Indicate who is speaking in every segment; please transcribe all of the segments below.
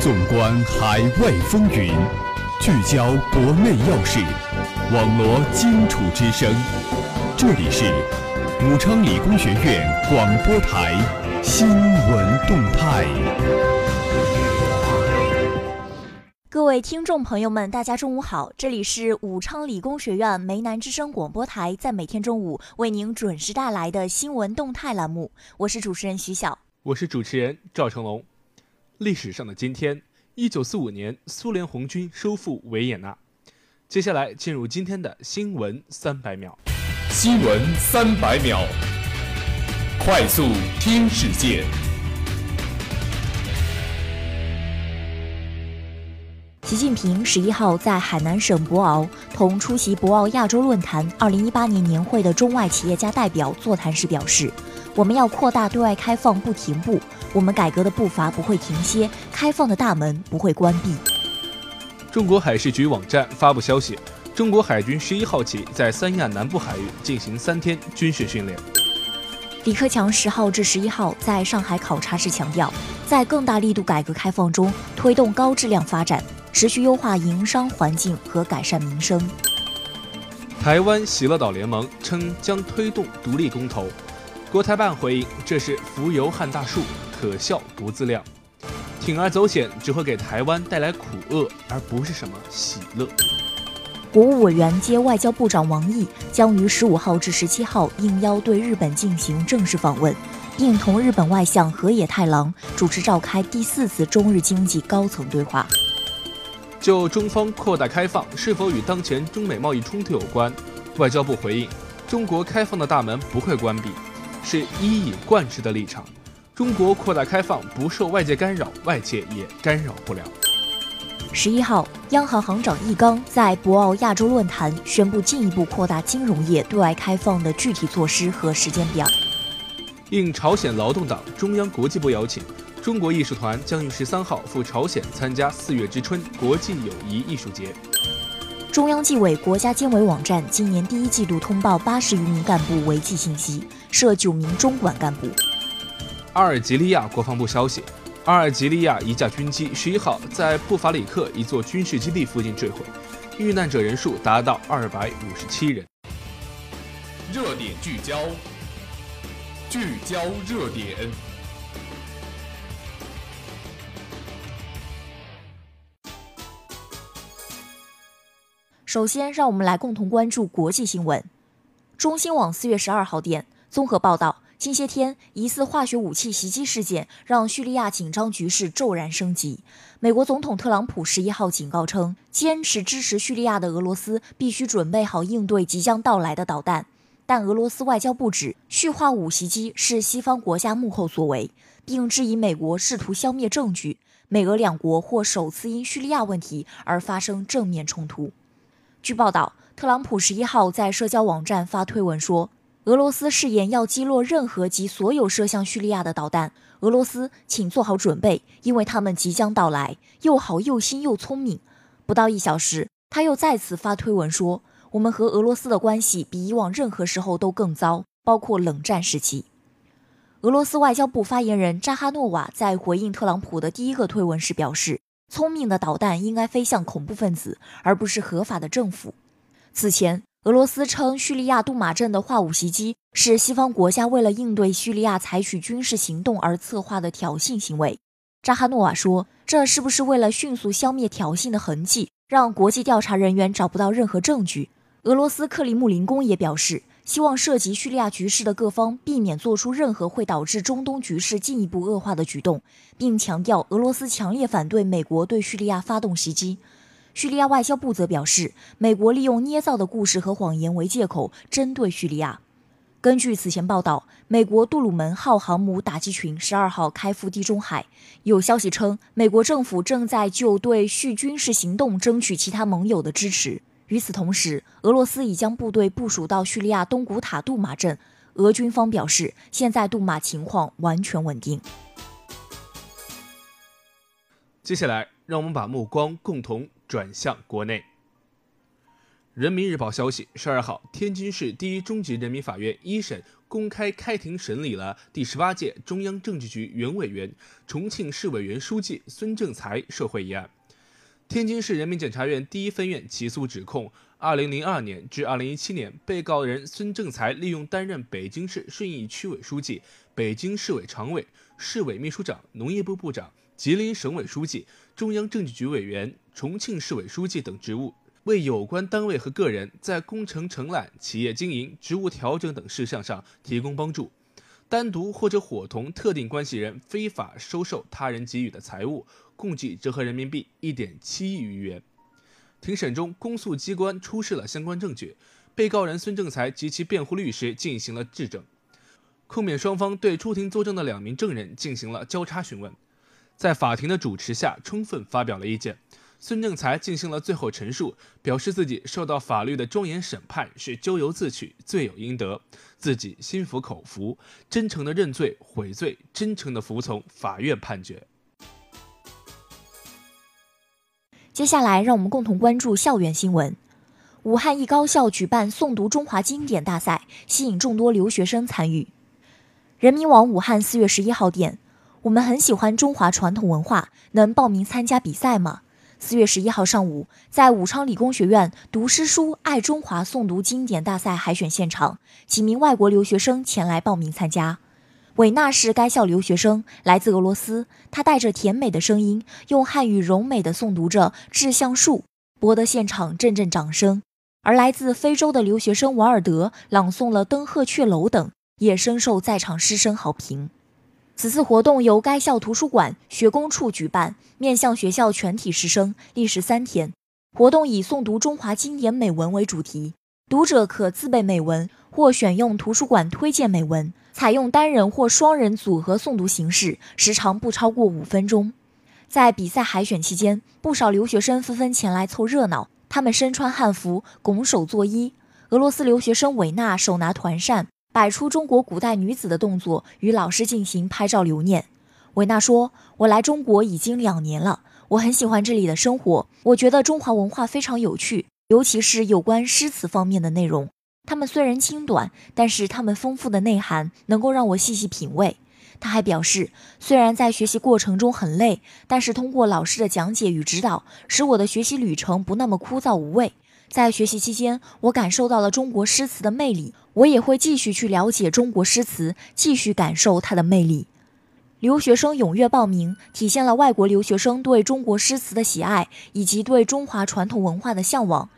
Speaker 1: 纵观海外风云，聚焦国内要事，网罗荆楚之声。这里是武昌理工学院广播台新闻动态。
Speaker 2: 各位听众朋友们，大家中午好！这里是武昌理工学院梅南之声广播台，在每天中午为您准时带来的新闻动态栏目，我是主持人徐晓，
Speaker 3: 我是主持人赵成龙。历史上的今天，一九四五年，苏联红军收复维也纳。接下来进入今天的新闻三百秒。
Speaker 1: 新闻三百秒，快速听世界。
Speaker 2: 习近平十一号在海南省博鳌同出席博鳌亚洲论坛二零一八年年会的中外企业家代表座谈时表示：“我们要扩大对外开放，不停步。”我们改革的步伐不会停歇，开放的大门不会关闭。
Speaker 3: 中国海事局网站发布消息，中国海军十一号起在三亚南部海域进行三天军事训练。
Speaker 2: 李克强十号至十一号在上海考察时强调，在更大力度改革开放中，推动高质量发展，持续优化营商环境和改善民生。
Speaker 3: 台湾喜乐岛联盟称将推动独立公投，国台办回应这是浮游撼大树。可笑不自量，铤而走险只会给台湾带来苦厄，而不是什么喜乐。
Speaker 2: 国务委员兼外交部长王毅将于十五号至十七号应邀对日本进行正式访问，并同日本外相河野太郎主持召开第四次中日经济高层对话。
Speaker 3: 就中方扩大开放是否与当前中美贸易冲突有关，外交部回应：中国开放的大门不会关闭，是一以贯之的立场。中国扩大开放不受外界干扰，外界也干扰不了。
Speaker 2: 十一号，央行行长易纲在博鳌亚洲论坛宣布进一步扩大金融业对外开放的具体措施和时间表。
Speaker 3: 应朝鲜劳动党中央国际部邀请，中国艺术团将于十三号赴朝鲜参加四月之春国际友谊艺术节。
Speaker 2: 中央纪委国家监委网站今年第一季度通报八十余名干部违纪信息，设九名中管干部。
Speaker 3: 阿尔及利亚国防部消息，阿尔及利亚一架军机十一号在布法里克一座军事基地附近坠毁，遇难者人数达到二百五十七人。
Speaker 1: 热点聚焦，聚焦热点。
Speaker 2: 首先，让我们来共同关注国际新闻。中新网四月十二号电综合报道。近些天，疑似化学武器袭击事件让叙利亚紧张局势骤然升级。美国总统特朗普十一号警告称，坚持支持叙利亚的俄罗斯必须准备好应对即将到来的导弹。但俄罗斯外交部指，叙化武袭击是西方国家幕后所为，并质疑美国试图消灭证据。美俄两国或首次因叙利亚问题而发生正面冲突。据报道，特朗普十一号在社交网站发推文说。俄罗斯誓言要击落任何及所有射向叙利亚的导弹。俄罗斯，请做好准备，因为他们即将到来。又好又新又聪明。不到一小时，他又再次发推文说：“我们和俄罗斯的关系比以往任何时候都更糟，包括冷战时期。”俄罗斯外交部发言人扎哈诺瓦在回应特朗普的第一个推文时表示：“聪明的导弹应该飞向恐怖分子，而不是合法的政府。”此前。俄罗斯称，叙利亚杜马镇的化武袭击是西方国家为了应对叙利亚采取军事行动而策划的挑衅行为。扎哈诺瓦说：“这是不是为了迅速消灭挑衅的痕迹，让国际调查人员找不到任何证据？”俄罗斯克里姆林宫也表示，希望涉及叙利亚局势的各方避免做出任何会导致中东局势进一步恶化的举动，并强调俄罗斯强烈反对美国对叙利亚发动袭击。叙利亚外交部则表示，美国利用捏造的故事和谎言为借口，针对叙利亚。根据此前报道，美国杜鲁门号航母打击群十二号开赴地中海。有消息称，美国政府正在就对叙军事行动争取其他盟友的支持。与此同时，俄罗斯已将部队部署到叙利亚东古塔杜马镇。俄军方表示，现在杜马情况完全稳定。
Speaker 3: 接下来，让我们把目光共同。转向国内，人民日报消息，十二号，天津市第一中级人民法院一审公开开庭审理了第十八届中央政治局原委员、重庆市委员书记孙政才受贿一案。天津市人民检察院第一分院起诉指控，二零零二年至二零一七年，被告人孙政才利用担任北京市顺义区委书记、北京市委常委、市委秘书长、农业部部长、吉林省委书记、中央政治局委员、重庆市委书记等职务。为有关单位和个人在工程承揽、企业经营、职务调整等事项上提供帮助，单独或者伙同特定关系人非法收受他人给予的财物，共计折合人民币一点七亿余元。庭审中，公诉机关出示了相关证据，被告人孙政才及其辩护律师进行了质证，控辩双方对出庭作证的两名证人进行了交叉询问，在法庭的主持下，充分发表了意见。孙正才进行了最后陈述，表示自己受到法律的庄严审判是咎由自取、罪有应得，自己心服口服，真诚的认罪悔罪，真诚的服从法院判决。
Speaker 2: 接下来，让我们共同关注校园新闻。武汉一高校举办诵读中华经典大赛，吸引众多留学生参与。人民网武汉四月十一号电：我们很喜欢中华传统文化，能报名参加比赛吗？四月十一号上午，在武昌理工学院读诗书爱中华诵读经典大赛海选现场，几名外国留学生前来报名参加。韦娜是该校留学生，来自俄罗斯。她带着甜美的声音，用汉语柔美地诵读着《致橡树》，博得现场阵阵掌声。而来自非洲的留学生瓦尔德朗诵了《登鹤雀楼》等，也深受在场师生好评。此次活动由该校图书馆学工处举办，面向学校全体师生，历时三天。活动以诵读中华经典美文为主题，读者可自备美文或选用图书馆推荐美文，采用单人或双人组合诵读形式，时长不超过五分钟。在比赛海选期间，不少留学生纷纷前来凑热闹，他们身穿汉服，拱手作揖。俄罗斯留学生韦娜手拿团扇。摆出中国古代女子的动作，与老师进行拍照留念。维娜说：“我来中国已经两年了，我很喜欢这里的生活。我觉得中华文化非常有趣，尤其是有关诗词方面的内容。它们虽然轻短，但是它们丰富的内涵能够让我细细品味。”他还表示，虽然在学习过程中很累，但是通过老师的讲解与指导，使我的学习旅程不那么枯燥无味。在学习期间，我感受到了中国诗词的魅力。我也会继续去了解中国诗词，继续感受它的魅力。留学生踊跃报名，体现了外国留学生对中国诗词的喜爱以及对中华传统文化的向往。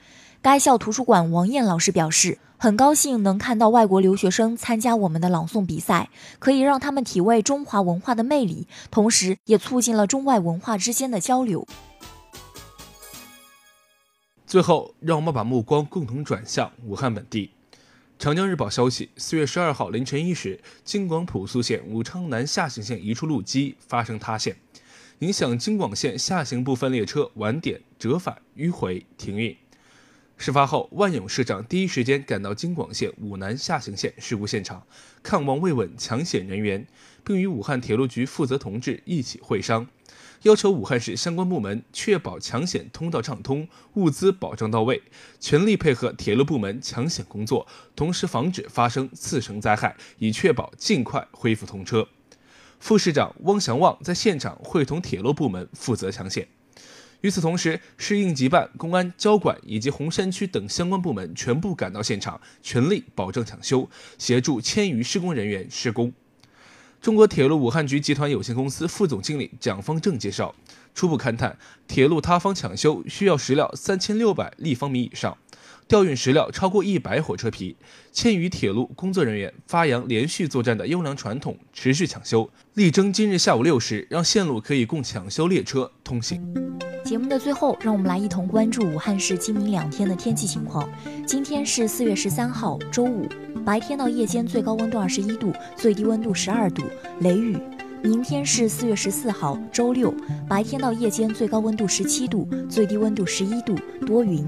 Speaker 2: 该校图书馆王燕老师表示，很高兴能看到外国留学生参加我们的朗诵比赛，可以让他们体味中华文化的魅力，同时也促进了中外文化之间的交流。
Speaker 3: 最后，让我们把目光共同转向武汉本地。长江日报消息，四月十二号凌晨一时，京广普速线武昌南下行线一处路基发生塌陷，影响京广线下行部分列车晚点、折返、迂回、停运。事发后，万勇市长第一时间赶到京广线武南下行线事故现场，看望慰问抢险人员，并与武汉铁路局负责同志一起会商。要求武汉市相关部门确保抢险通道畅通，物资保障到位，全力配合铁路部门抢险工作，同时防止发生次生灾害，以确保尽快恢复通车。副市长汪祥旺在现场会同铁路部门负责抢险。与此同时，市应急办、公安、交管以及洪山区等相关部门全部赶到现场，全力保证抢修，协助千余施工人员施工。中国铁路武汉局集团有限公司副总经理蒋方正介绍，初步勘探，铁路塌方抢修需要石料三千六百立方米以上，调运石料超过一百火车皮，千余铁路工作人员发扬连续作战的优良传统，持续抢修，力争今日下午六时让线路可以供抢修列车通行。
Speaker 2: 节目的最后，让我们来一同关注武汉市今明两天的天气情况。今天是四月十三号，周五。白天到夜间最高温度二十一度，最低温度十二度，雷雨。明天是四月十四号，周六，白天到夜间最高温度十七度，最低温度十一度，多云。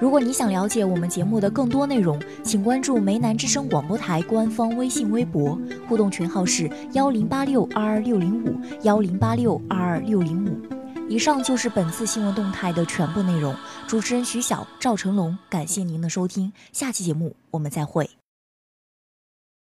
Speaker 2: 如果你想了解我们节目的更多内容，请关注梅南之声广播台官方微信微博，互动群号是幺零八六二二六零五幺零八六二二六零五。以上就是本次新闻动态的全部内容。主持人徐晓、赵成龙，感谢您的收听。下期节目我们再会。